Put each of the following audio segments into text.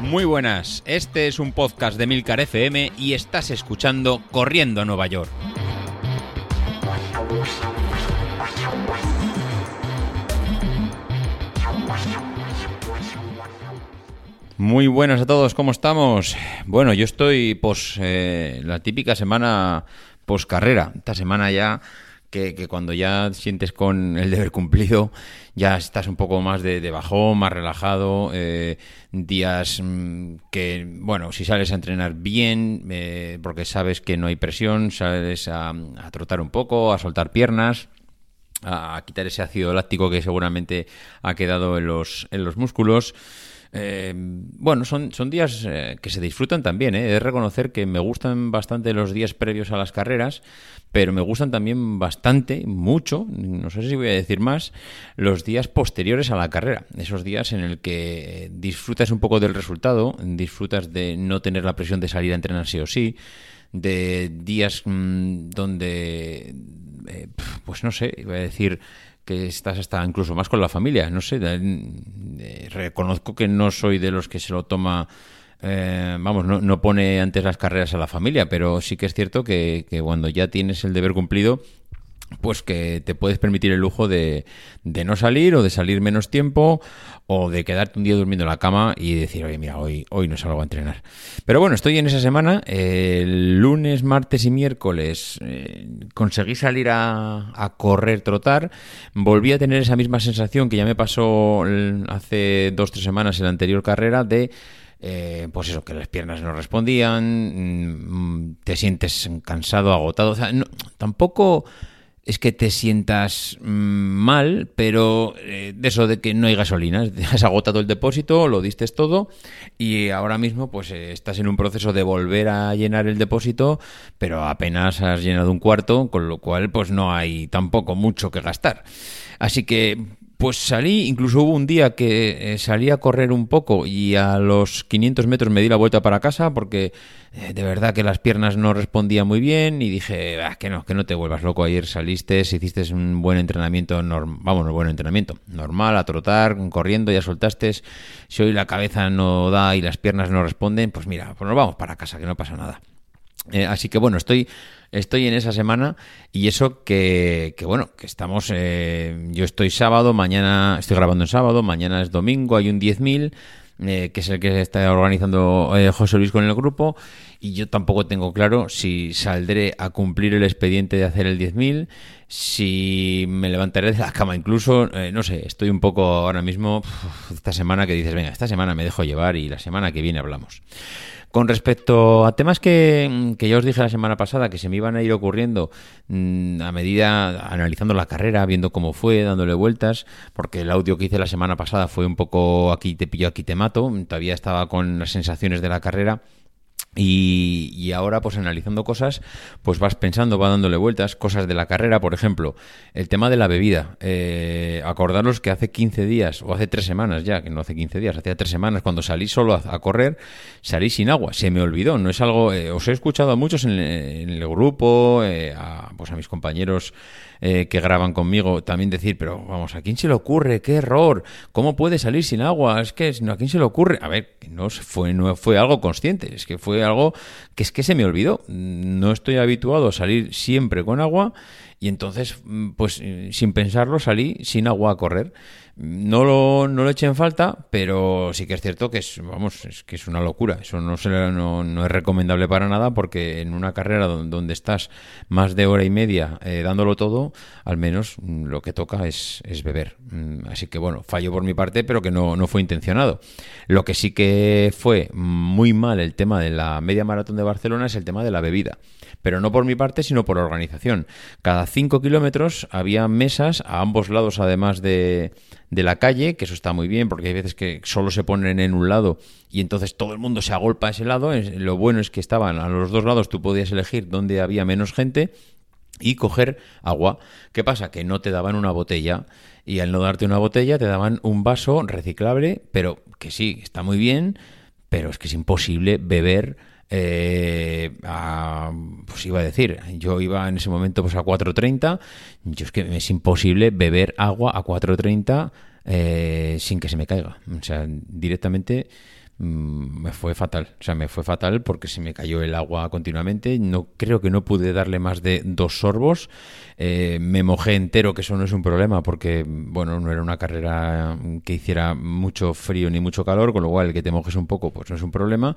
Muy buenas, este es un podcast de Milcar FM y estás escuchando Corriendo a Nueva York. Muy buenas a todos, ¿cómo estamos? Bueno, yo estoy pues la típica semana post carrera. Esta semana ya que, cuando ya sientes con el deber cumplido, ya estás un poco más de, bajón, más relajado, eh, días mm, que, bueno, si sales a entrenar bien, eh, porque sabes que no hay presión, sales a, a trotar un poco, a soltar piernas, a, quitar ese ácido láctico que seguramente ha quedado en los, en los músculos. Eh, bueno, son, son días eh, que se disfrutan también. ¿eh? He de reconocer que me gustan bastante los días previos a las carreras, pero me gustan también bastante, mucho, no sé si voy a decir más, los días posteriores a la carrera. Esos días en el que disfrutas un poco del resultado, disfrutas de no tener la presión de salir a entrenar sí o sí, de días mm, donde, eh, pues no sé, iba a decir que estás hasta incluso más con la familia. No sé, reconozco que no soy de los que se lo toma. Eh, vamos, no, no, pone antes las carreras a la familia, pero sí que es cierto que, que cuando ya tienes el deber cumplido, pues que te puedes permitir el lujo de, de, no salir o de salir menos tiempo o de quedarte un día durmiendo en la cama y decir, oye, mira, hoy, hoy no salgo a entrenar. Pero bueno, estoy en esa semana. El lunes, martes y miércoles eh, conseguí salir a, a, correr, trotar. Volví a tener esa misma sensación que ya me pasó hace dos, tres semanas en la anterior carrera de... Eh, pues eso, que las piernas no respondían, mm, te sientes cansado, agotado. O sea, tampoco es que te sientas mm, mal, pero eh, de eso de que no hay gasolina, has agotado el depósito, lo diste todo y ahora mismo pues eh, estás en un proceso de volver a llenar el depósito, pero apenas has llenado un cuarto, con lo cual pues no hay tampoco mucho que gastar. Así que pues salí, incluso hubo un día que eh, salí a correr un poco y a los 500 metros me di la vuelta para casa porque eh, de verdad que las piernas no respondían muy bien y dije, ah, que no, que no te vuelvas loco. Ayer saliste, hiciste un buen entrenamiento, vamos, un buen entrenamiento, normal, a trotar, corriendo, ya soltaste. Si hoy la cabeza no da y las piernas no responden, pues mira, pues nos vamos para casa, que no pasa nada. Eh, así que bueno, estoy estoy en esa semana y eso que, que bueno, que estamos, eh, yo estoy sábado, mañana estoy grabando en sábado, mañana es domingo, hay un 10.000. Eh, que es el que está organizando eh, José Luis con el grupo, y yo tampoco tengo claro si saldré a cumplir el expediente de hacer el 10.000, si me levantaré de la cama incluso, eh, no sé, estoy un poco ahora mismo, esta semana que dices, venga, esta semana me dejo llevar y la semana que viene hablamos. Con respecto a temas que, que, ya os dije la semana pasada, que se me iban a ir ocurriendo mmm, a medida, analizando la carrera, viendo cómo fue, dándole vueltas, porque el audio que hice la semana pasada fue un poco aquí te pillo, aquí te mato, todavía estaba con las sensaciones de la carrera y, y, ahora, pues analizando cosas, pues vas pensando, va dándole vueltas, cosas de la carrera, por ejemplo, el tema de la bebida. Eh, acordaros que hace 15 días, o hace 3 semanas ya, que no hace 15 días, hacía 3 semanas, cuando salí solo a, correr, salí sin agua. Se me olvidó, no es algo. Eh, os he escuchado a muchos en, en el grupo, eh, a, pues a mis compañeros eh, que graban conmigo también decir, pero vamos, ¿a quién se le ocurre? ¡Qué error! ¿Cómo puede salir sin agua? Es que ¿a quién se le ocurre? A ver, no fue, no fue algo consciente, es que fue algo que es que se me olvidó. No estoy habituado a salir siempre con agua y entonces, pues sin pensarlo, salí sin agua a correr. No lo, no lo eché en falta, pero sí que es cierto que es, vamos, es que es una locura. Eso no, se, no, es recomendable para nada porque en una carrera donde, estás más de hora y media eh, dándolo todo, al menos mm, lo que toca es, es beber. Mm, así que bueno, fallo por mi parte, pero que no, no fue intencionado. Lo que sí que fue muy mal el tema de la media maratón de Barcelona es el tema de la bebida. Pero no por mi parte, sino por organización. Cada 5 kilómetros había mesas a ambos lados, además de de la calle, que eso está muy bien porque hay veces que solo se ponen en un lado y entonces todo el mundo se agolpa a ese lado. Lo bueno es que estaban a los dos lados, tú podías elegir dónde había menos gente y coger agua. ¿Qué pasa? Que no te daban una botella y al no darte una botella te daban un vaso reciclable, pero que sí, está muy bien, pero es que es imposible beber eh, pues iba a decir, yo iba en ese momento pues a 4.30, yo es que es imposible beber agua a 4.30 eh, sin que se me caiga. O sea, directamente mm, me fue fatal. O sea, me fue fatal porque se me cayó el agua continuamente. No creo que no pude darle más de dos sorbos. Eh, me mojé entero, que eso no es un problema porque, bueno, no era una carrera que hiciera mucho frío ni mucho calor, con lo cual el que te mojes un poco, pues no es un problema.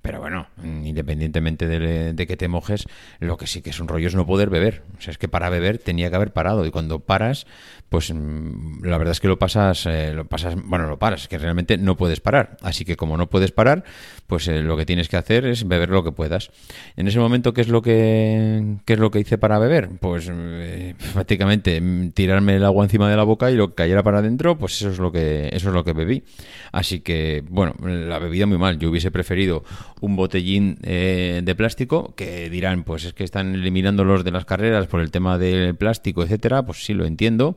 Pero bueno, independientemente de, que te mojes, lo que sí que es un rollo es no poder beber. O sea, es que para beber tenía que haber parado y cuando paras, pues mm, la verdad es que lo pasas, eh, lo pasas, bueno, lo paras, que realmente no puedes parar. Así que como no puedes parar, pues eh, lo que tienes que hacer es beber lo que puedas. En ese momento, ¿qué es lo que, qué es lo que hice para beber? Pues eh, prácticamente mm, tirarme el agua encima de la boca y lo que cayera para adentro, pues eso es lo que, eso es lo que bebí. Así que, bueno, la bebida muy mal. Yo hubiese preferido un botellín eh, de plástico, que dirán, pues es que están eliminando los de las carreras por el tema del plástico, etcétera, pues sí lo entiendo.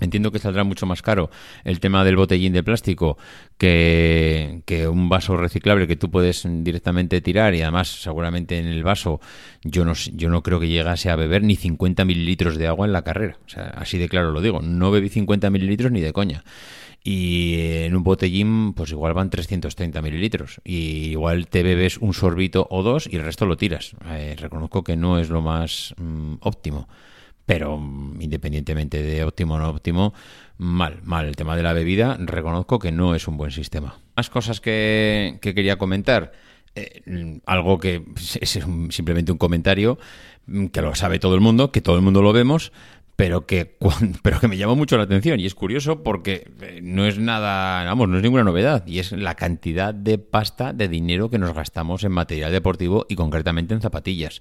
Entiendo que saldrá mucho más caro el tema del botellín de plástico que, un vaso reciclable que tú puedes directamente tirar y además seguramente en el vaso yo no, yo no creo que llegase a beber ni 50 mililitros de agua en la carrera. O sea, así de claro lo digo, no bebí 50 mililitros ni de coña y en un botellín pues igual van 330 mililitros y igual te bebes un sorbito o dos y el resto lo tiras. Eh, reconozco que no es lo más mm, óptimo, pero mm, independientemente de óptimo o no óptimo, mal, mal. El tema de la bebida reconozco que no es un buen sistema. Más cosas que, quería comentar. Eh, algo que es simplemente un comentario mm, que lo sabe todo el mundo, que todo el mundo lo vemos, pero que, pero que me llamó mucho la atención y es curioso porque eh, no es nada, vamos, no es ninguna novedad y es la cantidad de pasta, de dinero que nos gastamos en material deportivo y concretamente en zapatillas.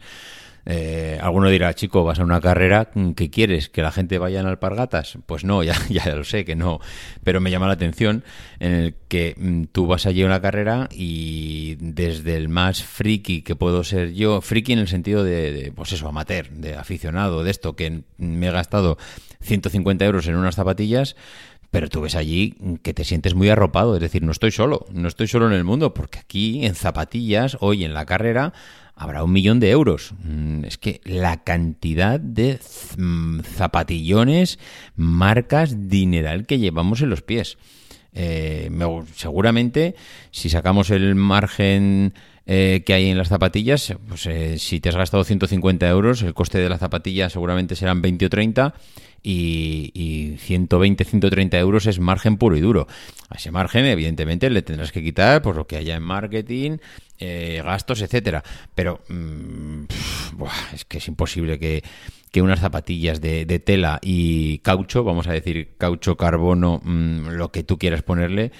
Eh, alguno dirá, chico, vas a una carrera, ¿qué quieres? ¿Que la gente vaya en alpargatas? Pues no, ya, ya lo sé que no, pero me llama la atención en el que mm, tú vas allí a una carrera y desde el más friki que puedo ser yo, friki en el sentido de, pues eso, amateur, de aficionado, de esto, que me he gastado 150 euros en unas zapatillas, pero tú ves allí que te sientes muy arropado, es decir, no estoy solo, no estoy solo en el mundo, porque aquí en zapatillas, hoy en la carrera, habrá un millón de euros. Mm, es que la cantidad de mm, zapatillones, marcas, dineral que llevamos en los pies. Eh, seguramente, si sacamos el margen eh, que hay en las zapatillas, pues eh, si te has gastado 150 euros, el coste de la zapatilla seguramente serán 20 o 30 y, y 120, 130 euros es margen puro y duro. A ese margen, evidentemente, le tendrás que quitar por lo que haya en marketing, eh, gastos, etcétera. Pero mm, es que es imposible que, unas zapatillas de, tela y caucho, vamos a decir caucho, carbono, mm, lo que tú quieras ponerle,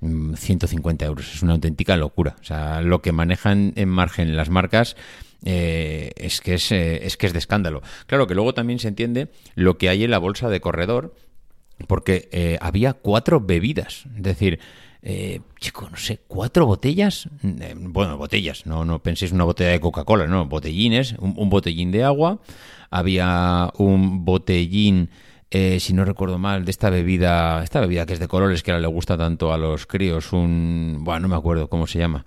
150 mm, euros. Es una auténtica locura. O sea, lo que manejan en margen las marcas eh, es, que es, eh, es que es de escándalo. Claro que luego también se entiende lo que hay en la bolsa de corredor, porque eh, había cuatro bebidas. Es decir, chico, no sé, cuatro botellas, bueno, botellas, no, no penséis una botella de Coca-Cola, no, botellines, un, botellín de agua, había un botellín, si no recuerdo mal, de esta bebida, esta bebida que es de colores que ahora le gusta tanto a los críos, un, bueno, no me acuerdo cómo se llama,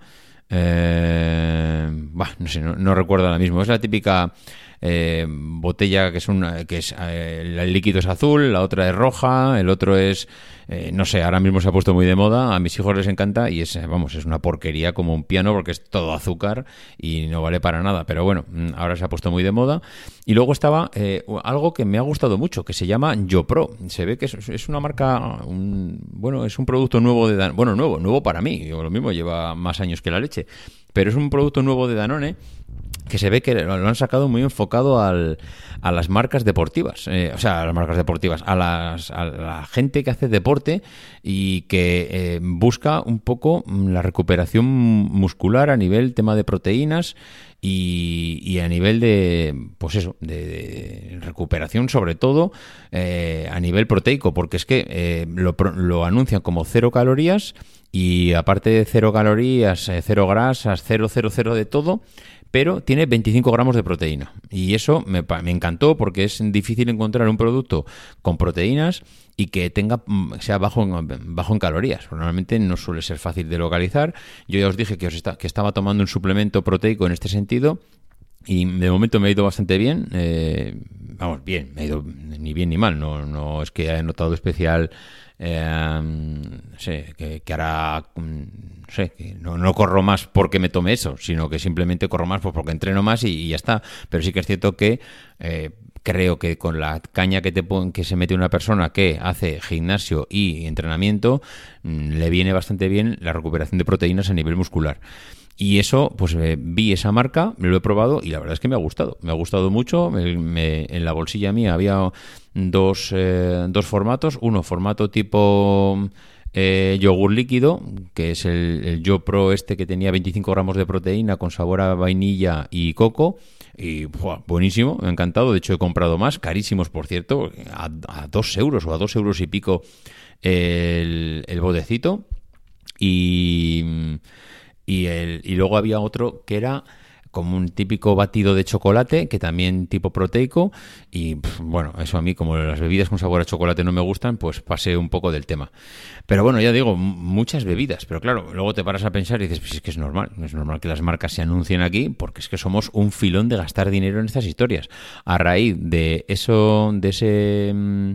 eh, no sé, no, recuerdo ahora mismo. Es la típica eh, botella que es una, que es eh, el líquido es azul, la otra es roja, el otro es eh, no sé, ahora mismo se ha puesto muy de moda, a mis hijos les encanta y es, vamos, es una porquería como un piano porque es todo azúcar y no vale para nada, pero bueno, mm, ahora se ha puesto muy de moda. Y luego estaba algo que me ha gustado mucho, que se llama YoPro. Se ve que es, una marca, un, bueno, es un producto nuevo de Danone, bueno, nuevo, nuevo para mí, lo mismo lleva más años que la leche, pero es un producto nuevo de Danone que se ve que lo han sacado muy enfocado al, a las marcas deportivas, eh, o sea, a las marcas deportivas, a, las, a la gente que hace deporte y que eh, busca un poco la recuperación muscular a nivel tema de proteínas y, a nivel de, pues eso, de, recuperación sobre todo eh, a nivel proteico, porque es que lo, lo anuncian como cero calorías y aparte de cero calorías, cero grasas, cero, cero, cero de todo, pero tiene 25 gramos de proteína. Y eso me, encantó porque es difícil encontrar un producto con proteínas y que tenga mm, sea bajo en, en calorías. Normalmente no suele ser fácil de localizar. Yo ya os dije que estaba tomando un suplemento proteico en este sentido Y de momento me ha ido bastante bien. Eh, vamos, bien, me ha ido ni bien ni mal. No, no es que haya notado especial. Eh, no sé, que, ahora. Mm, no sé, que no, corro más porque me tome eso, sino que simplemente corro más pues porque entreno más y, ya está. Pero sí que es cierto que. Eh, creo que con la caña que te que se mete una persona que hace gimnasio y entrenamiento mm, le viene bastante bien la recuperación de proteínas a nivel muscular. Y eso, pues eh, vi esa marca, me lo he probado y la verdad es que me ha gustado. Me ha gustado mucho. en la bolsilla mía había dos, eh, dos formatos. Uno, formato tipo eh, yogur líquido, que es el, el Yo Pro este que tenía 25 gramos de proteína con sabor a vainilla y coco. Y buenísimo, me ha encantado. De hecho, he comprado más, carísimos por cierto, a, a dos euros o a dos euros y pico el, el bodecito. Y y, el, y luego había otro que era como un típico batido de chocolate, que también tipo proteico, y bueno, eso a mí como las bebidas con sabor a chocolate no me gustan, pues pasé un poco del tema. Pero bueno, ya digo, muchas bebidas, pero claro, luego te paras a pensar y dices, pues es que es normal, es normal que las marcas se anuncien aquí, porque es que somos un filón de gastar dinero en estas historias. A raíz de eso, de ese... Mm,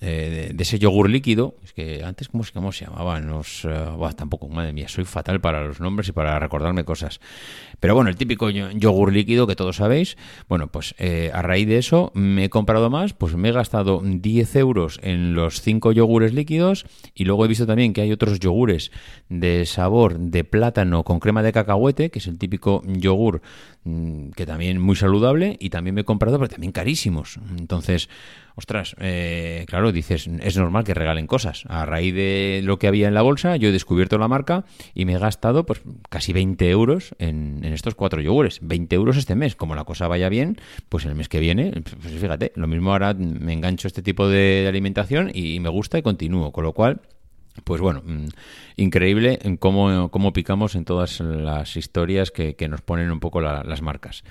eh, de, ese yogur líquido, es que antes, ¿cómo, cómo se llamaban? Los, uh, tampoco, madre mía, soy fatal para los nombres y para recordarme cosas. Pero bueno, el típico yogur líquido que todos sabéis, bueno, pues eh, a raíz de eso me he comprado más, pues me he gastado 10 euros en los 5 yogures líquidos y luego he visto también que hay otros yogures de sabor de plátano con crema de cacahuete, que es el típico yogur mm, que también muy saludable y también me he comprado, pero también carísimos. Entonces, ostras, eh, claro, dices, es normal que regalen cosas. A raíz de lo que había en la bolsa, yo he descubierto la marca y me he gastado pues casi 20 euros en, estos cuatro yogures. 20 euros este mes. Como la cosa vaya bien, pues el mes que viene, pues fíjate, lo mismo ahora me engancho este tipo de, alimentación y, me gusta y continúo. Con lo cual, pues bueno, mm, increíble cómo, cómo picamos en todas las historias que, nos ponen un poco las marcas.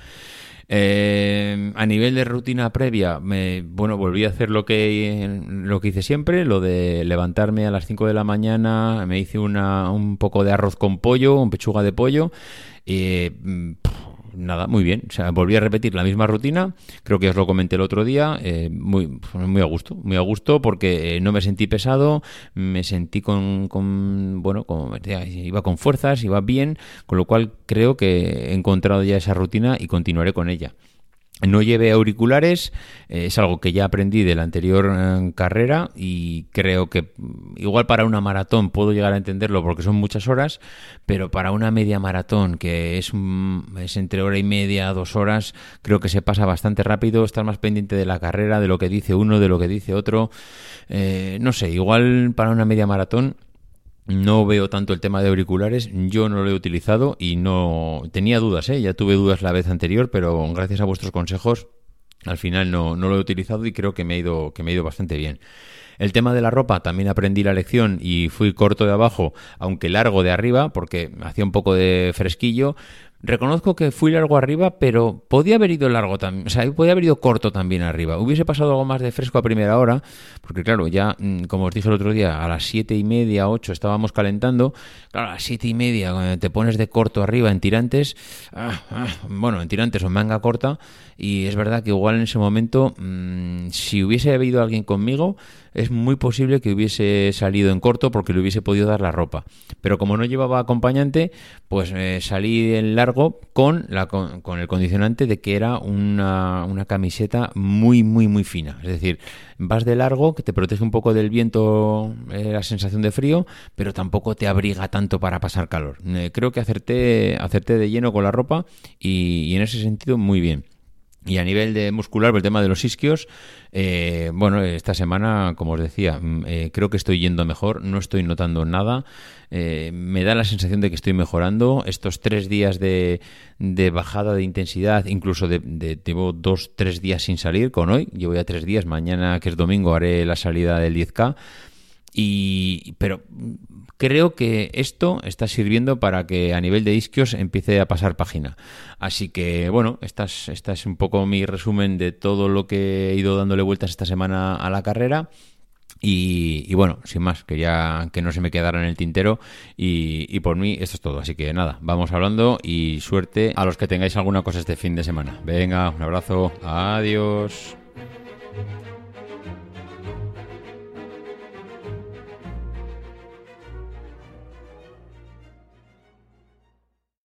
Eh, a nivel de rutina previa, me, bueno, volví a hacer lo que, lo que hice siempre, lo de levantarme a las 5 de la mañana, me hice una, un poco de arroz con pollo, un pechuga de pollo, y nada, muy bien. O sea, volví a repetir la misma rutina. Creo que os lo comenté el otro día. Eh, muy, muy a gusto. Muy a gusto porque eh, no me sentí pesado. Me sentí con, con bueno, como, iba con fuerzas, iba bien. Con lo cual creo que he encontrado ya esa rutina y continuaré con ella. No lleve auriculares, eh, es algo que ya aprendí de la anterior eh, carrera y creo que mm, igual para una maratón puedo llegar a entenderlo porque son muchas horas, pero para una media maratón que es, es entre hora y media, dos horas, creo que se pasa bastante rápido, estar más pendiente de la carrera, de lo que dice uno, de lo que dice otro. Eh, no sé, igual para una media maratón no veo tanto el tema de auriculares, yo no lo he utilizado y no tenía dudas, ¿eh? ya tuve dudas la vez anterior, pero gracias a vuestros consejos al final no, no lo he utilizado y creo que me, ha ido, que me ha ido bastante bien. El tema de la ropa también aprendí la lección y fui corto de abajo, aunque largo de arriba, porque hacía un poco de fresquillo. Reconozco que fui largo arriba, pero podía haber ido largo también, o sea, podía haber ido corto también arriba. Hubiese pasado algo más de fresco a primera hora, porque claro, ya, mm, como os dije el otro día, a las siete y media, ocho estábamos calentando. Claro, a las siete y media, cuando te pones de corto arriba en tirantes, ah, ah, bueno, en tirantes o manga corta, y es verdad que igual en ese momento, mm, si hubiese habido alguien conmigo, es muy posible que hubiese salido en corto porque le hubiese podido dar la ropa. Pero como no llevaba acompañante, pues eh, salí en largo con, la, con, el condicionante de que era una, una, camiseta muy, muy, muy fina. Es decir, vas de largo, que te protege un poco del viento, eh, la sensación de frío, pero tampoco te abriga tanto para pasar calor. Eh, creo que acerté, acerté de lleno con la ropa y en ese sentido muy bien. Y a nivel de muscular, el tema de los isquios, eh, bueno, esta semana, como os decía, mm, eh, creo que estoy yendo mejor, no estoy notando nada, eh, me da la sensación de que estoy mejorando. Estos tres días de, de bajada de intensidad, incluso de, de, llevo dos, tres días sin salir con hoy, llevo ya tres días, mañana que es domingo haré la salida del 10K, y, pero creo que esto está sirviendo para que a nivel de isquios empiece a pasar página. Así que, bueno, esta es, esta es un poco mi resumen de todo lo que he ido dándole vueltas esta semana a la carrera. Y, bueno, sin más, quería que no se me quedara en el tintero y, y, por mí esto es todo. Así que nada, vamos hablando y suerte a los que tengáis alguna cosa este fin de semana. Venga, un abrazo, adiós.